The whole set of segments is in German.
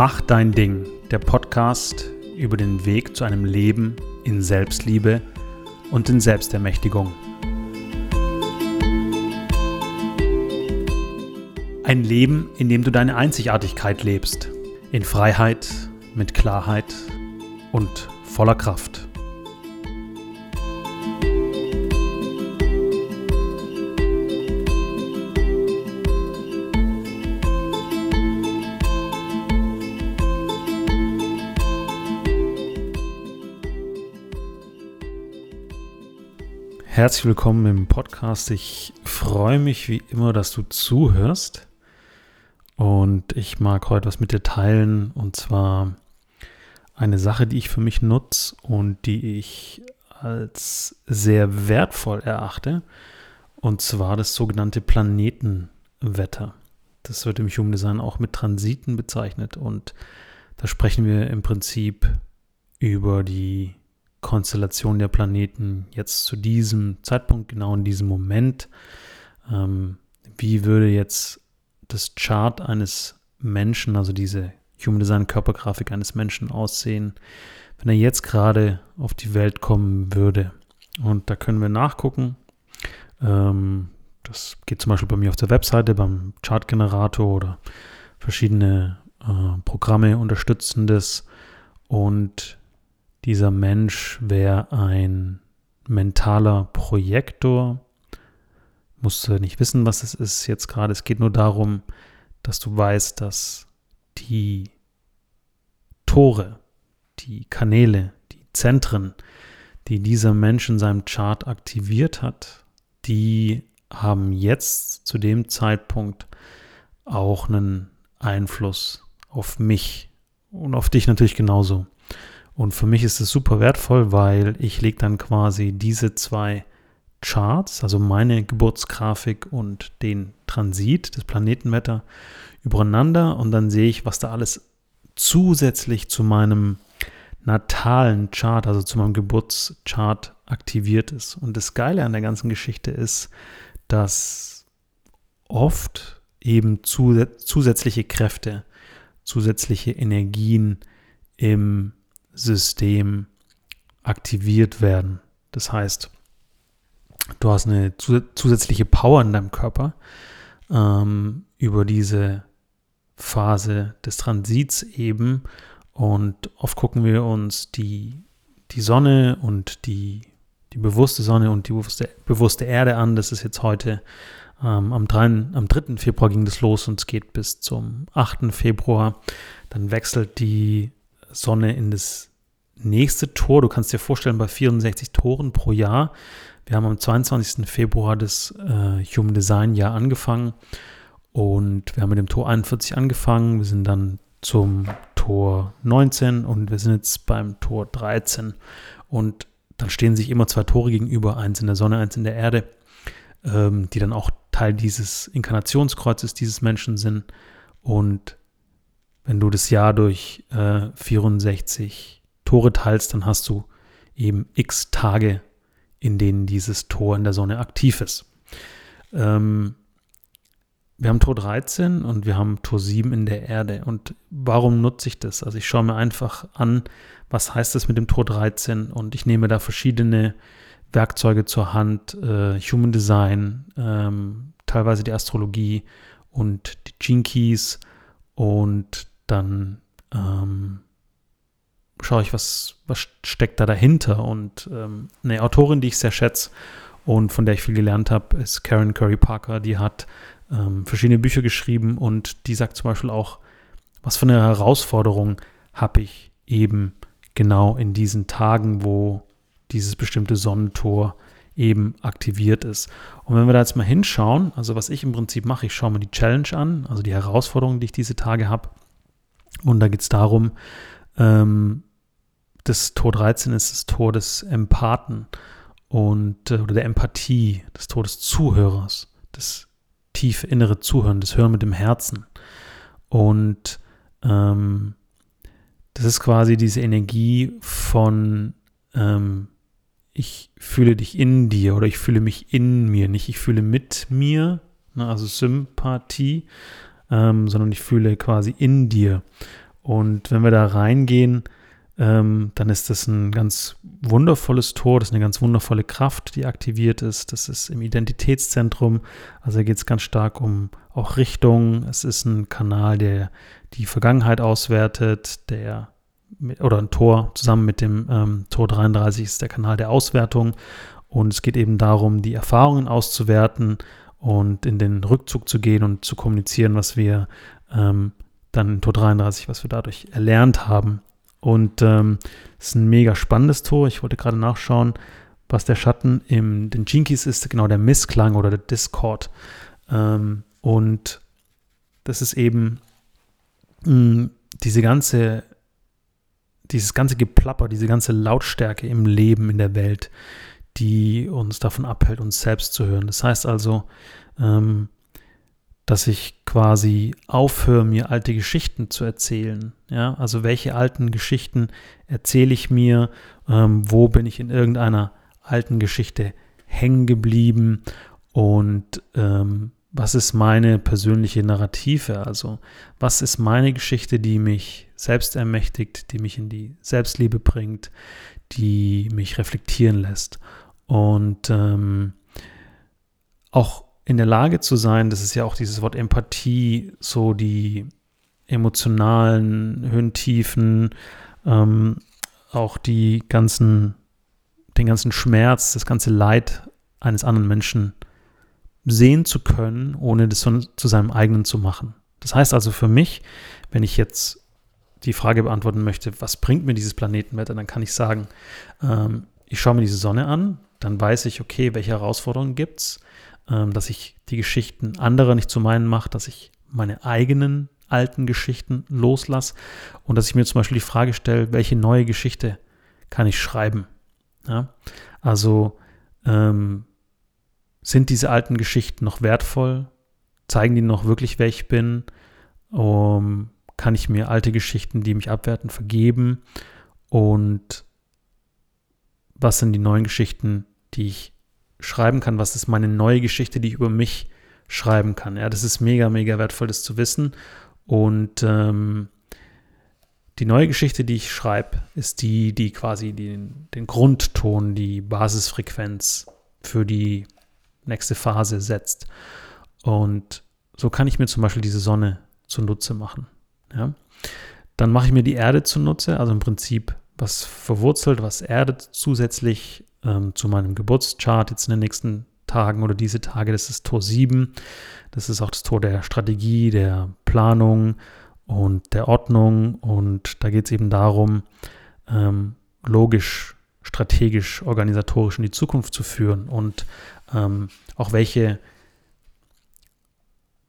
Mach dein Ding, der Podcast über den Weg zu einem Leben in Selbstliebe und in Selbstermächtigung. Ein Leben, in dem du deine Einzigartigkeit lebst, in Freiheit, mit Klarheit und voller Kraft. Herzlich willkommen im Podcast. Ich freue mich wie immer, dass du zuhörst. Und ich mag heute was mit dir teilen. Und zwar eine Sache, die ich für mich nutze und die ich als sehr wertvoll erachte. Und zwar das sogenannte Planetenwetter. Das wird im Human Design auch mit Transiten bezeichnet. Und da sprechen wir im Prinzip über die Konstellation der Planeten jetzt zu diesem Zeitpunkt, genau in diesem Moment. Ähm, wie würde jetzt das Chart eines Menschen, also diese Human Design Körpergrafik eines Menschen aussehen, wenn er jetzt gerade auf die Welt kommen würde? Und da können wir nachgucken. Ähm, das geht zum Beispiel bei mir auf der Webseite, beim Chartgenerator oder verschiedene äh, Programme unterstützen das. Und dieser Mensch wäre ein mentaler Projektor. Musst du nicht wissen, was es ist jetzt gerade. Es geht nur darum, dass du weißt, dass die Tore, die Kanäle, die Zentren, die dieser Mensch in seinem Chart aktiviert hat, die haben jetzt zu dem Zeitpunkt auch einen Einfluss auf mich und auf dich natürlich genauso. Und für mich ist es super wertvoll, weil ich lege dann quasi diese zwei Charts, also meine Geburtsgrafik und den Transit des Planetenwetter übereinander und dann sehe ich, was da alles zusätzlich zu meinem natalen Chart, also zu meinem Geburtschart aktiviert ist. Und das Geile an der ganzen Geschichte ist, dass oft eben zusätzliche Kräfte, zusätzliche Energien im System aktiviert werden. Das heißt, du hast eine zusätzliche Power in deinem Körper ähm, über diese Phase des Transits eben. Und oft gucken wir uns die, die Sonne und die, die bewusste Sonne und die bewusste, bewusste Erde an. Das ist jetzt heute ähm, am, 3, am 3. Februar ging das los und es geht bis zum 8. Februar. Dann wechselt die Sonne in das nächste Tor. Du kannst dir vorstellen, bei 64 Toren pro Jahr. Wir haben am 22. Februar das äh, Human Design Jahr angefangen und wir haben mit dem Tor 41 angefangen. Wir sind dann zum Tor 19 und wir sind jetzt beim Tor 13. Und dann stehen sich immer zwei Tore gegenüber, eins in der Sonne, eins in der Erde, ähm, die dann auch Teil dieses Inkarnationskreuzes dieses Menschen sind. Und wenn du das Jahr durch äh, 64 Tore teilst, dann hast du eben x Tage, in denen dieses Tor in der Sonne aktiv ist. Ähm, wir haben Tor 13 und wir haben Tor 7 in der Erde. Und warum nutze ich das? Also ich schaue mir einfach an, was heißt das mit dem Tor 13 und ich nehme da verschiedene Werkzeuge zur Hand, äh, Human Design, ähm, teilweise die Astrologie und die Keys und dann ähm, schaue ich, was, was steckt da dahinter. Und ähm, eine Autorin, die ich sehr schätze und von der ich viel gelernt habe, ist Karen Curry Parker. Die hat ähm, verschiedene Bücher geschrieben und die sagt zum Beispiel auch, was für eine Herausforderung habe ich eben genau in diesen Tagen, wo dieses bestimmte Sonnentor eben aktiviert ist. Und wenn wir da jetzt mal hinschauen, also was ich im Prinzip mache, ich schaue mir die Challenge an, also die Herausforderungen, die ich diese Tage habe. Und da geht es darum, ähm, das Tor 13 ist das Tor des Empathen und äh, oder der Empathie, des Tor des Zuhörers, das tiefe innere Zuhören, das Hören mit dem Herzen. Und ähm, das ist quasi diese Energie von ähm, ich fühle dich in dir oder ich fühle mich in mir, nicht ich fühle mit mir, ne, also Sympathie, ähm, sondern ich fühle quasi in dir. Und wenn wir da reingehen, ähm, dann ist das ein ganz wundervolles Tor, das ist eine ganz wundervolle Kraft, die aktiviert ist. Das ist im Identitätszentrum. Also da geht es ganz stark um auch Richtung. Es ist ein Kanal, der die Vergangenheit auswertet, der oder ein Tor zusammen mit dem ähm, Tor 33 ist der Kanal der Auswertung. Und es geht eben darum, die Erfahrungen auszuwerten und in den Rückzug zu gehen und zu kommunizieren, was wir ähm, dann in Tor 33, was wir dadurch erlernt haben. Und ähm, ist ein mega spannendes Tor. Ich wollte gerade nachschauen, was der Schatten im den Jinkies ist, genau der Missklang oder der Discord. Ähm, und das ist eben mh, mm, diese ganze, dieses ganze Geplapper, diese ganze Lautstärke im Leben, in der Welt, die uns davon abhält, uns selbst zu hören. Das heißt also, ähm, dass ich quasi aufhöre, mir alte Geschichten zu erzählen. Ja, also welche alten Geschichten erzähle ich mir? Ähm, wo bin ich in irgendeiner alten Geschichte hängen geblieben? Und ähm, was ist meine persönliche Narrative? Also was ist meine Geschichte, die mich selbst ermächtigt, die mich in die Selbstliebe bringt, die mich reflektieren lässt? Und ähm, auch in der Lage zu sein, das ist ja auch dieses Wort Empathie, so die emotionalen Höhentiefen, ähm, auch die ganzen, den ganzen Schmerz, das ganze Leid eines anderen Menschen sehen zu können, ohne das zu seinem eigenen zu machen. Das heißt also für mich, wenn ich jetzt die Frage beantworten möchte, was bringt mir dieses Planetenwetter, dann kann ich sagen, ähm, ich schaue mir diese Sonne an, dann weiß ich, okay, welche Herausforderungen gibt es, dass ich die Geschichten anderer nicht zu meinen mache, dass ich meine eigenen alten Geschichten loslasse und dass ich mir zum Beispiel die Frage stelle, welche neue Geschichte kann ich schreiben? Ja? Also ähm, sind diese alten Geschichten noch wertvoll? Zeigen die noch wirklich, wer ich bin? Um, kann ich mir alte Geschichten, die mich abwerten, vergeben? Und was sind die neuen Geschichten, die ich schreiben kann, was ist meine neue Geschichte, die ich über mich schreiben kann. Ja, das ist mega, mega wertvoll, das zu wissen. Und ähm, die neue Geschichte, die ich schreibe, ist die, die quasi den, den Grundton, die Basisfrequenz für die nächste Phase setzt. Und so kann ich mir zum Beispiel diese Sonne zunutze machen. Ja? Dann mache ich mir die Erde zunutze, also im Prinzip was verwurzelt, was erdet zusätzlich ähm, zu meinem Geburtschart jetzt in den nächsten Tagen oder diese Tage. Das ist Tor 7. Das ist auch das Tor der Strategie, der Planung und der Ordnung. Und da geht es eben darum, ähm, logisch, strategisch, organisatorisch in die Zukunft zu führen und ähm, auch welche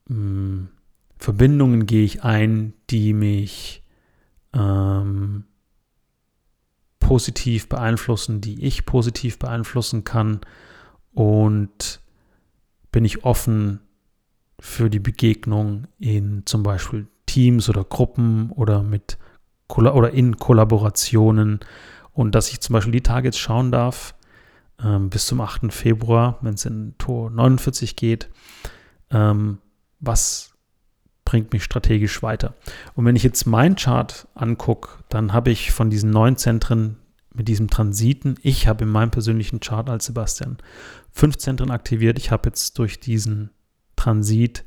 mh, hm, Verbindungen gehe ich ein, die mich ähm, positiv beeinflussen, die ich positiv beeinflussen kann und bin ich offen für die Begegnung in zum Beispiel Teams oder Gruppen oder mit oder in Kollaborationen und dass ich zum Beispiel die jetzt schauen darf ähm, bis zum 8. Februar, wenn es in Tor 49 geht, ähm, was bringt mich strategisch weiter. Und wenn ich jetzt mein Chart angucke, dann habe ich von diesen neun Zentren mit diesem Transiten, ich habe in meinem persönlichen Chart als Sebastian fünf Zentren aktiviert. Ich habe jetzt durch diesen Transit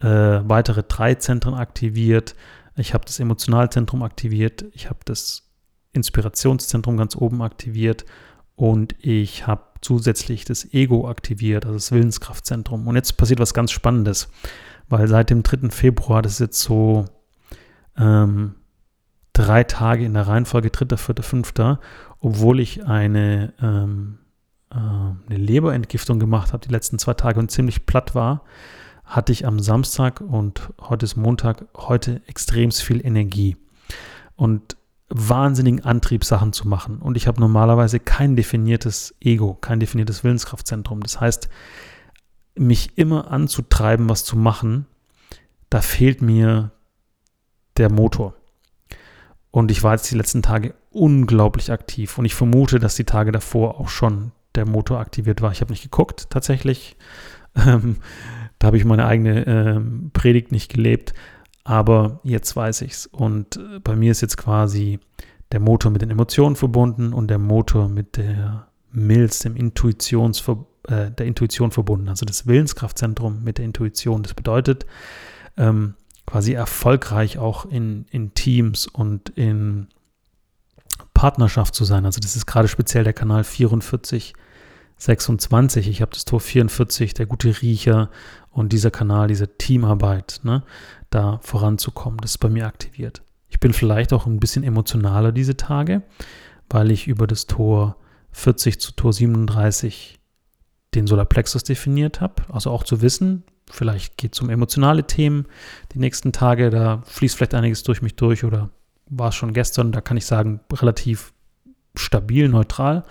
äh, weitere drei Zentren aktiviert. Ich habe das Emotionalzentrum aktiviert. Ich habe das Inspirationszentrum ganz oben aktiviert und ich habe zusätzlich das Ego aktiviert, also das Willenskraftzentrum. Und jetzt passiert was ganz Spannendes weil seit dem 3. Februar, das ist jetzt so ähm, drei Tage in der Reihenfolge, 3., 4., 5., obwohl ich eine, ähm, äh, eine Leberentgiftung gemacht habe die letzten zwei Tage und ziemlich platt war, hatte ich am Samstag und heute ist Montag, heute extrem viel Energie und wahnsinnigen Antrieb, Sachen zu machen. Und ich habe normalerweise kein definiertes Ego, kein definiertes Willenskraftzentrum. Das heißt, mich immer anzutreiben, was zu machen, da fehlt mir der Motor. Und ich war jetzt die letzten Tage unglaublich aktiv. Und ich vermute, dass die Tage davor auch schon der Motor aktiviert war. Ich habe nicht geguckt, tatsächlich. Ähm, da habe ich meine eigene ähm, Predigt nicht gelebt. aber jetzt weiß ich's. Und äh, bei mir ist jetzt quasi der Motor mit den Emotionen verbunden und der Motor mit der Milz, dem Intuitions, äh, der Intuition verbunden. Also das Willenskraftzentrum mit der Intuition. Das bedeutet, ähm, quasi erfolgreich auch in, in Teams und in Partnerschaft zu sein. Also das ist gerade speziell der Kanal 44, 26. Ich habe das Tor 44, der gute Riecher und dieser Kanal, diese Teamarbeit, ne, da voranzukommen. Das ist bei mir aktiviert. Ich bin vielleicht auch ein bisschen emotionaler diese Tage, weil ich über das Tor 40 zu Tor 37 den Solarplexus definiert habe. Also auch zu wissen, vielleicht geht es um emotionale Themen die nächsten Tage, da fließt vielleicht einiges durch mich durch oder war es schon gestern, da kann ich sagen, relativ stabil, neutral.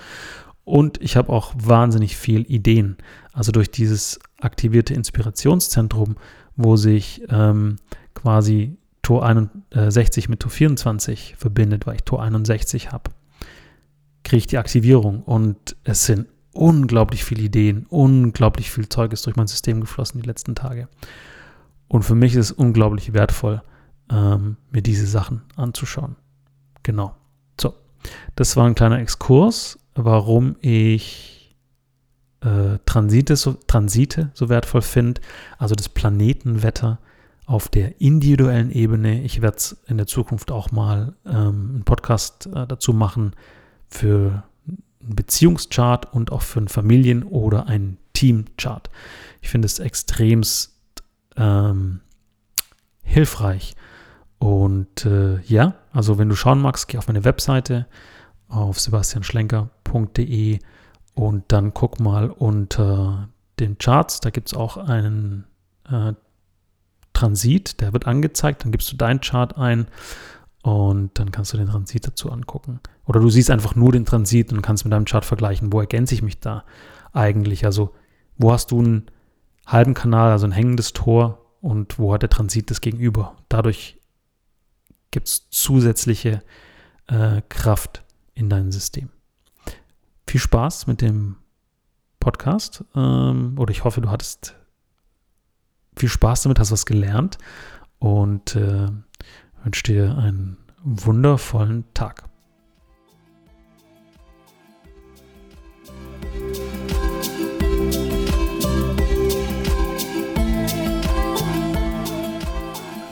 Und ich habe auch wahnsinnig viel Ideen. Also durch dieses aktivierte Inspirationszentrum, wo sich ähm, quasi Tor 61 mit Tor 24 verbindet, weil ich Tor 61 habe, kriege ich die Aktivierung. Und es sind unglaublich viele Ideen, unglaublich viel Zeug ist durch mein System geflossen die letzten Tage. Und für mich ist es unglaublich wertvoll, ähm, mir diese Sachen anzuschauen. Genau. So, das war ein kleiner Exkurs, warum ich äh, Transite, so, Transite so wertvoll finde, also das Planetenwetter auf der individuellen Ebene. Ich werde es in der Zukunft auch mal ähm, einen Podcast äh, dazu machen für Beziehungschart und auch für einen Familien- oder einen Teamchart. Ich finde es extremst ähm, hilfreich. Und äh, ja, also wenn du schauen magst, geh auf meine Webseite auf sebastianschlenker.de und dann guck mal unter den Charts. Da gibt es auch einen äh, Transit, der wird angezeigt. Dann gibst du deinen Chart ein und dann kannst du den Transit dazu angucken. Oder du siehst einfach nur den Transit und kannst mit deinem Chart vergleichen, wo ergänze ich mich da eigentlich? Also, wo hast du einen halben Kanal, also ein hängendes Tor und wo hat der Transit das gegenüber? Dadurch gibt es zusätzliche äh, Kraft in deinem System. Viel Spaß mit dem Podcast ähm, oder ich hoffe, du hattest viel Spaß damit, hast was gelernt und äh, wünsche dir einen wundervollen Tag.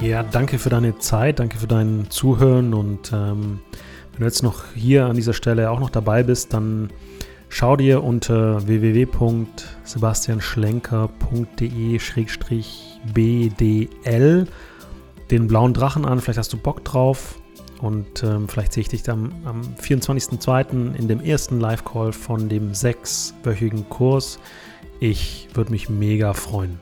Ja, danke für deine Zeit, danke für dein Zuhören und ähm, wenn du jetzt noch hier an dieser Stelle auch noch dabei bist, dann schau dir unter www.sebastianschlenker.de-bdl den blauen Drachen an. Vielleicht hast du Bock drauf. Und ähm, vielleicht sehe ich dich dann am 24.02. in dem ersten Live-Call von dem sechswöchigen Kurs. Ich würde mich mega freuen.